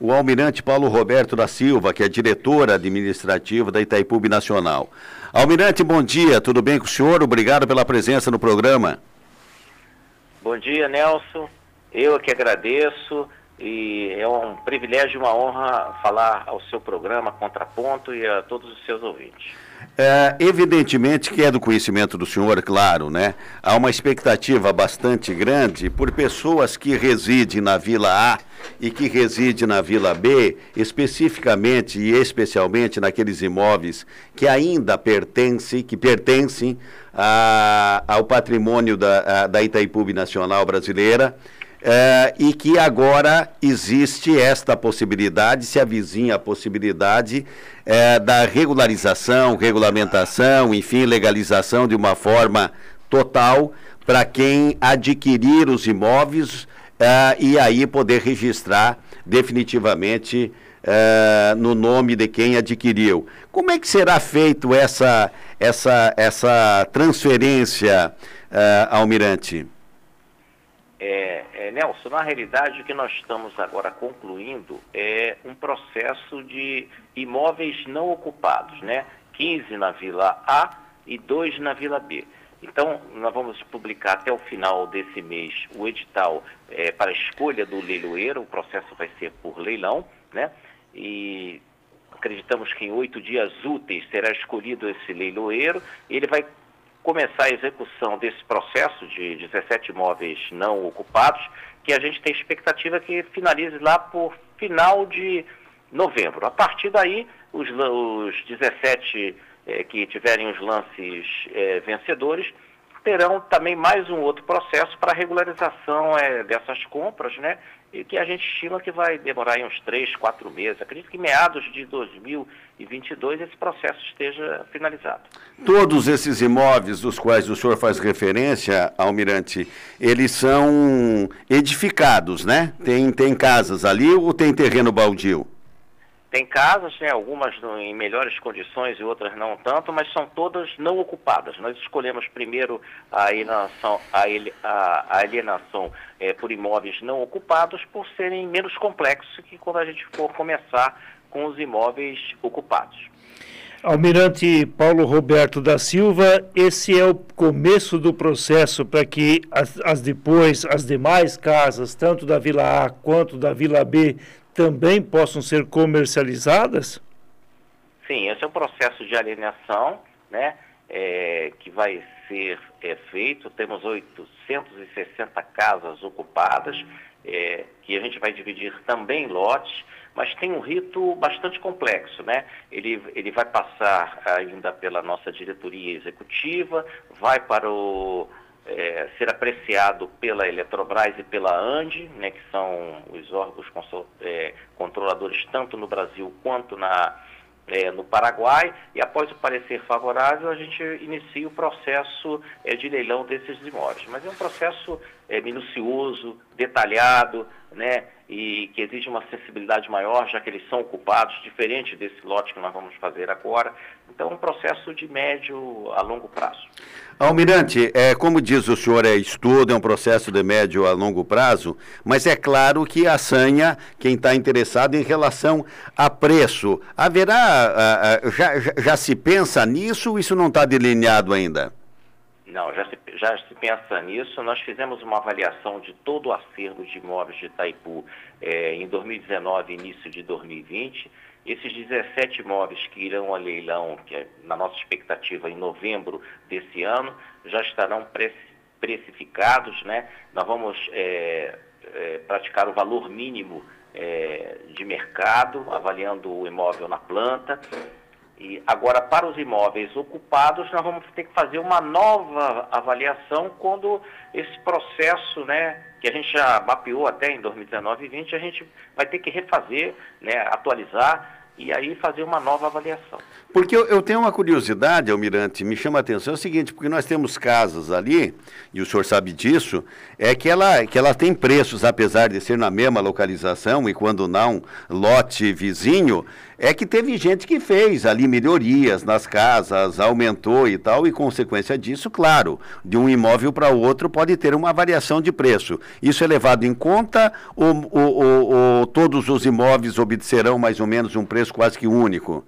o almirante Paulo Roberto da Silva, que é diretor administrativo da Itaipu Nacional. Almirante, bom dia, tudo bem com o senhor? Obrigado pela presença no programa. Bom dia, Nelson. Eu é que agradeço e é um privilégio e uma honra falar ao seu programa Contraponto e a todos os seus ouvintes. É, evidentemente que é do conhecimento do senhor, claro, né? Há uma expectativa bastante grande por pessoas que residem na Vila A e que residem na Vila B, especificamente e especialmente naqueles imóveis que ainda pertencem, que pertencem a, ao patrimônio da, a, da Itaipu Nacional Brasileira é, e que agora existe esta possibilidade, se avizinha a possibilidade é, da regularização, regulamentação, enfim, legalização de uma forma total para quem adquirir os imóveis é, e aí poder registrar definitivamente no nome de quem adquiriu. Como é que será feito essa, essa, essa transferência, Almirante? É, é, Nelson, na realidade o que nós estamos agora concluindo é um processo de imóveis não ocupados, né? 15 na Vila A e 2 na Vila B. Então, nós vamos publicar até o final desse mês o edital é, para escolha do leiloeiro, o processo vai ser por leilão, né? E acreditamos que em oito dias úteis será escolhido esse leiloeiro, ele vai começar a execução desse processo de 17 imóveis não ocupados, que a gente tem expectativa que finalize lá por final de novembro. A partir daí, os, os 17 eh, que tiverem os lances eh, vencedores terão também mais um outro processo para regularização eh, dessas compras, né? E que a gente estima que vai demorar uns três, quatro meses. Acredito que meados de 2022 esse processo esteja finalizado. Todos esses imóveis dos quais o senhor faz referência, Almirante, eles são edificados, né? Tem, tem casas ali ou tem terreno baldio? Tem casas, né, algumas em melhores condições e outras não tanto, mas são todas não ocupadas. Nós escolhemos primeiro a alienação, a alienação é, por imóveis não ocupados por serem menos complexos que quando a gente for começar com os imóveis ocupados. Almirante Paulo Roberto da Silva, esse é o começo do processo para que as, as, depois as demais casas, tanto da Vila A quanto da Vila B, também possam ser comercializadas? Sim, esse é um processo de alienação, né, é, que vai ser é, feito. Temos 860 casas ocupadas, é, que a gente vai dividir também em lotes, mas tem um rito bastante complexo, né? Ele, ele vai passar ainda pela nossa diretoria executiva, vai para o é, ser apreciado pela Eletrobras e pela ANDE, né, que são os órgãos é, controladores tanto no Brasil quanto na, é, no Paraguai, e após o parecer favorável, a gente inicia o processo é, de leilão desses imóveis. Mas é um processo é, minucioso, detalhado, né, e que exige uma sensibilidade maior, já que eles são ocupados, diferente desse lote que nós vamos fazer agora. Então, um processo de médio a longo prazo. Almirante, é, como diz o senhor, é estudo, é um processo de médio a longo prazo, mas é claro que assanha quem está interessado em relação a preço. Haverá, já, já, já se pensa nisso ou isso não está delineado ainda? Não, já se, já se pensa nisso. Nós fizemos uma avaliação de todo o acervo de imóveis de Itaipu é, em 2019 início de 2020. Esses 17 imóveis que irão a leilão, que é na nossa expectativa em novembro desse ano, já estarão precificados. Né? Nós vamos é, é, praticar o valor mínimo é, de mercado, avaliando o imóvel na planta. E agora, para os imóveis ocupados, nós vamos ter que fazer uma nova avaliação quando esse processo, né, que a gente já mapeou até em 2019 e 2020, a gente vai ter que refazer, né, atualizar e aí fazer uma nova avaliação. Porque eu, eu, tenho uma curiosidade, Almirante, me chama a atenção, é o seguinte, porque nós temos casas ali, e o senhor sabe disso, é que ela, que ela tem preços, apesar de ser na mesma localização, e quando não, lote vizinho, é que teve gente que fez ali melhorias nas casas, aumentou e tal, e consequência disso, claro, de um imóvel para outro pode ter uma variação de preço. Isso é levado em conta ou, ou, ou, ou todos os imóveis obterão mais ou menos um preço quase que único?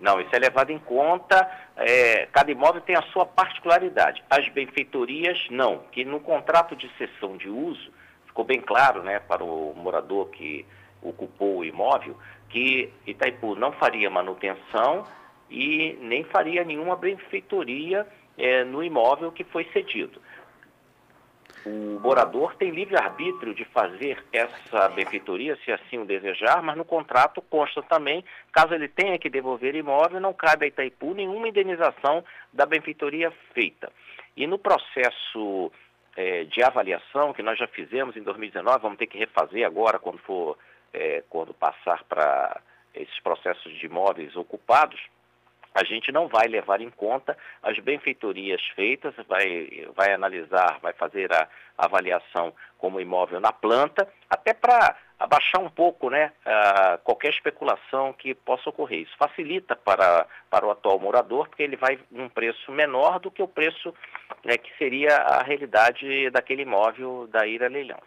Não, isso é levado em conta, é, cada imóvel tem a sua particularidade. As benfeitorias, não, que no contrato de cessão de uso, ficou bem claro né, para o morador que ocupou o imóvel, que Itaipu não faria manutenção e nem faria nenhuma benfeitoria é, no imóvel que foi cedido o morador tem livre-arbítrio de fazer essa benfeitoria, se assim o desejar, mas no contrato consta também, caso ele tenha que devolver imóvel, não cabe a Itaipu nenhuma indenização da benfeitoria feita. E no processo é, de avaliação que nós já fizemos em 2019, vamos ter que refazer agora quando for, é, quando passar para esses processos de imóveis ocupados, a gente não vai levar em conta as benfeitorias feitas, vai, vai analisar, vai fazer a avaliação como imóvel na planta, até para abaixar um pouco né, qualquer especulação que possa ocorrer. Isso facilita para, para o atual morador, porque ele vai num preço menor do que o preço né, que seria a realidade daquele imóvel da ira leilão.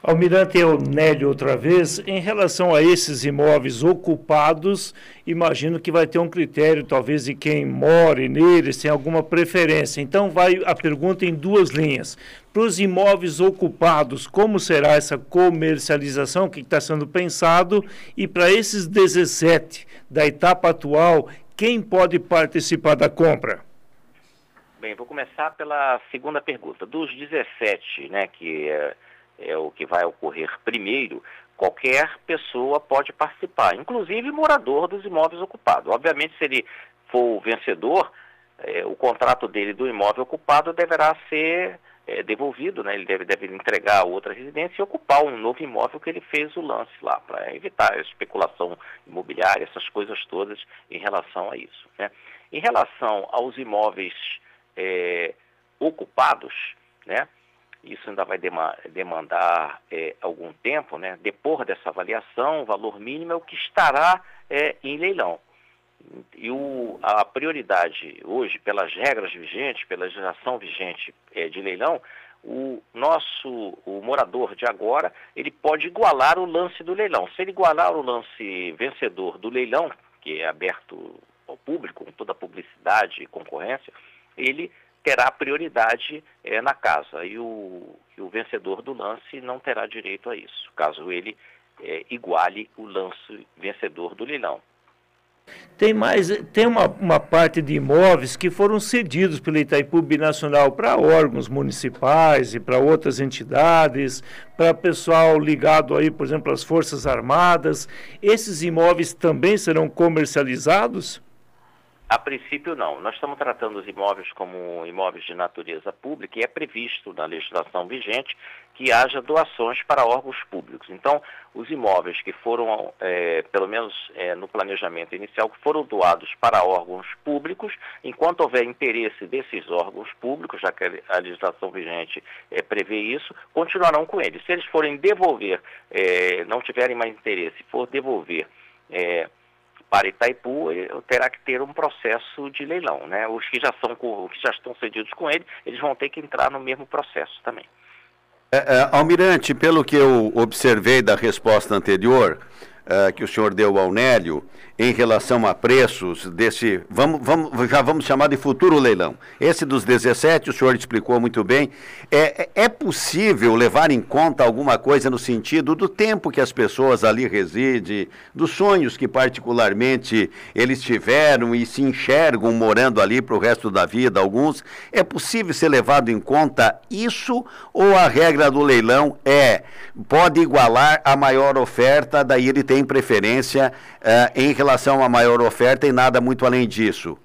Almirante Eunélio, outra vez, em relação a esses imóveis ocupados, imagino que vai ter um critério, talvez, de quem more neles, tem alguma preferência. Então, vai a pergunta em duas linhas. Para os imóveis ocupados, como será essa comercialização que está sendo pensado? E para esses 17 da etapa atual, quem pode participar da compra? Bem, vou começar pela segunda pergunta. Dos 17, né, que é é o que vai ocorrer primeiro, qualquer pessoa pode participar, inclusive morador dos imóveis ocupados. Obviamente, se ele for o vencedor, é, o contrato dele do imóvel ocupado deverá ser é, devolvido, né? ele deve, deve entregar a outra residência e ocupar um novo imóvel que ele fez o lance lá, para evitar a especulação imobiliária, essas coisas todas em relação a isso. Né? Em relação aos imóveis é, ocupados, né? Isso ainda vai demandar é, algum tempo, né? Depois dessa avaliação, o valor mínimo é o que estará é, em leilão. E o, a prioridade hoje, pelas regras vigentes, pela legislação vigente é, de leilão, o nosso o morador de agora ele pode igualar o lance do leilão. Se ele igualar o lance vencedor do leilão, que é aberto ao público, com toda a publicidade e concorrência, ele terá prioridade é, na casa e o, e o, vencedor do lance não terá direito a isso, caso ele é, iguale o lance vencedor do leilão. Tem mais, tem uma, uma parte de imóveis que foram cedidos pela Itaipu Binacional para órgãos municipais e para outras entidades, para pessoal ligado aí, por exemplo, às Forças Armadas. Esses imóveis também serão comercializados? A princípio, não. Nós estamos tratando os imóveis como imóveis de natureza pública e é previsto na legislação vigente que haja doações para órgãos públicos. Então, os imóveis que foram, é, pelo menos é, no planejamento inicial, que foram doados para órgãos públicos, enquanto houver interesse desses órgãos públicos, já que a legislação vigente é, prevê isso, continuarão com eles. Se eles forem devolver, é, não tiverem mais interesse, for devolver é, para Itaipu terá que ter um processo de leilão, né? Os que já são que já estão cedidos com ele, eles vão ter que entrar no mesmo processo também. É, é, Almirante, pelo que eu observei da resposta anterior, uh, que o senhor deu ao Nélio em relação a preços desse, vamos, vamos, já vamos chamar de futuro leilão. Esse dos 17, o senhor explicou muito bem. É, é, é possível levar em conta alguma coisa no sentido do tempo que as pessoas ali residem, dos sonhos que particularmente eles tiveram e se enxergam morando ali para o resto da vida, alguns. É possível ser levado em conta isso ou a regra do leilão é pode igualar a maior oferta, daí ele tem tem preferência uh, em relação à maior oferta e nada muito além disso?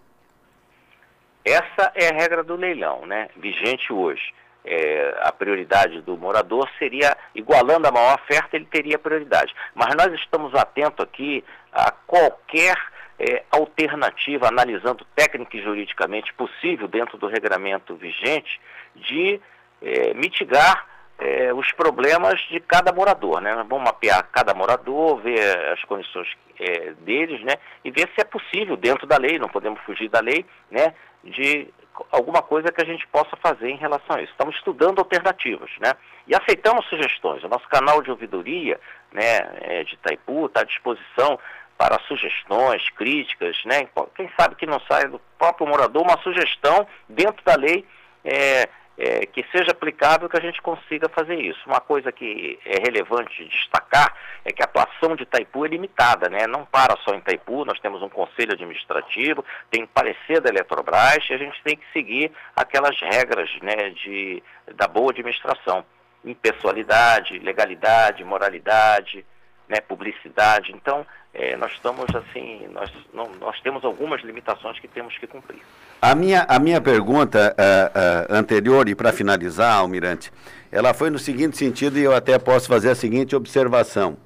Essa é a regra do leilão, né? Vigente hoje. é, a prioridade do morador seria, igualando a maior oferta, ele teria prioridade. Mas nós estamos atentos aqui a qualquer é, alternativa, analisando técnica e juridicamente possível dentro do regramento vigente, de é, mitigar é, os problemas de cada morador, né? Vamos mapear cada morador, ver as condições é, deles, né? E ver se é possível dentro da lei, não podemos fugir da lei, né? De alguma coisa que a gente possa fazer em relação a isso. Estamos estudando alternativas, né? E aceitamos sugestões. O nosso canal de ouvidoria, né, é, de Itaipu, está à disposição para sugestões, críticas, né? Quem sabe que não saia do próprio morador uma sugestão dentro da lei é, é, que seja aplicável que a gente consiga fazer isso. Uma coisa que é relevante destacar é que a atuação de Itaipu é limitada, né? não para só em Itaipu, nós temos um conselho administrativo, tem parecer da Eletrobras e a gente tem que seguir aquelas regras né, de, da boa administração. Impessoalidade, legalidade, moralidade, né, publicidade. Então, é, nós estamos assim, nós, não, nós temos algumas limitações que temos que cumprir. A minha, a minha pergunta uh, uh, anterior, e para finalizar, Almirante, ela foi no seguinte sentido, e eu até posso fazer a seguinte observação.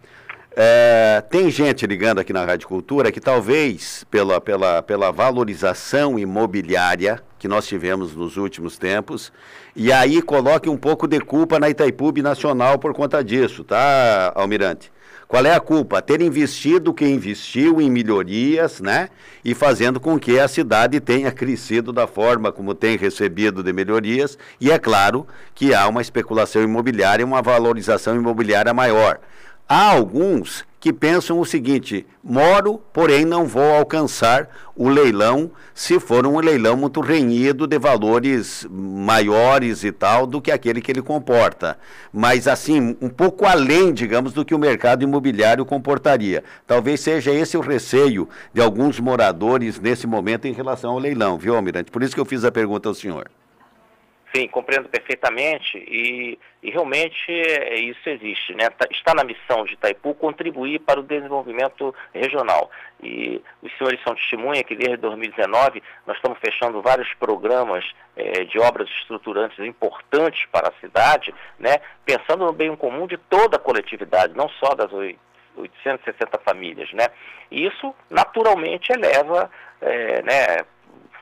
É, tem gente ligando aqui na Rádio Cultura que talvez pela, pela, pela valorização imobiliária que nós tivemos nos últimos tempos, e aí coloque um pouco de culpa na Itaipu Nacional por conta disso, tá, Almirante? Qual é a culpa? Ter investido quem investiu em melhorias, né? E fazendo com que a cidade tenha crescido da forma como tem recebido de melhorias. E é claro que há uma especulação imobiliária, uma valorização imobiliária maior. Há alguns que pensam o seguinte: moro, porém não vou alcançar o leilão se for um leilão muito renhido de valores maiores e tal do que aquele que ele comporta. Mas assim, um pouco além, digamos, do que o mercado imobiliário comportaria. Talvez seja esse o receio de alguns moradores nesse momento em relação ao leilão, viu, Almirante? Por isso que eu fiz a pergunta ao senhor. Sim, compreendo perfeitamente e, e realmente é, isso existe. Né? Tá, está na missão de Itaipu contribuir para o desenvolvimento regional. E os senhores são testemunha que desde 2019 nós estamos fechando vários programas é, de obras estruturantes importantes para a cidade, né? pensando no bem comum de toda a coletividade, não só das 860 famílias. Né? E isso naturalmente eleva, é, né?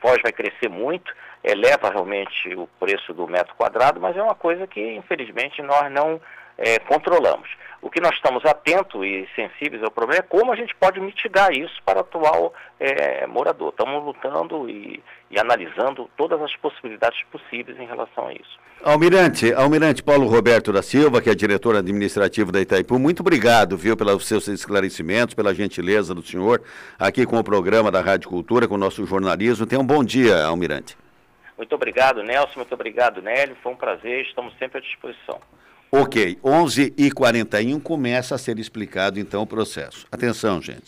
Foz vai crescer muito, eleva realmente o preço do metro quadrado, mas é uma coisa que, infelizmente, nós não é, controlamos. O que nós estamos atentos e sensíveis ao problema é como a gente pode mitigar isso para o atual é, morador. Estamos lutando e, e, analisando todas as possibilidades possíveis em relação a isso. Almirante, Almirante Paulo Roberto da Silva, que é diretor administrativo da Itaipu, muito obrigado, viu, pelos seus esclarecimentos, pela gentileza do senhor aqui com o programa da Rádio Cultura, com o nosso jornalismo. Tenha um bom dia, Almirante. Muito obrigado, Nelson. Muito obrigado, Nélio. Foi um prazer. Estamos sempre à disposição. Ok. 11h41 começa a ser explicado, então, o processo. Atenção, gente.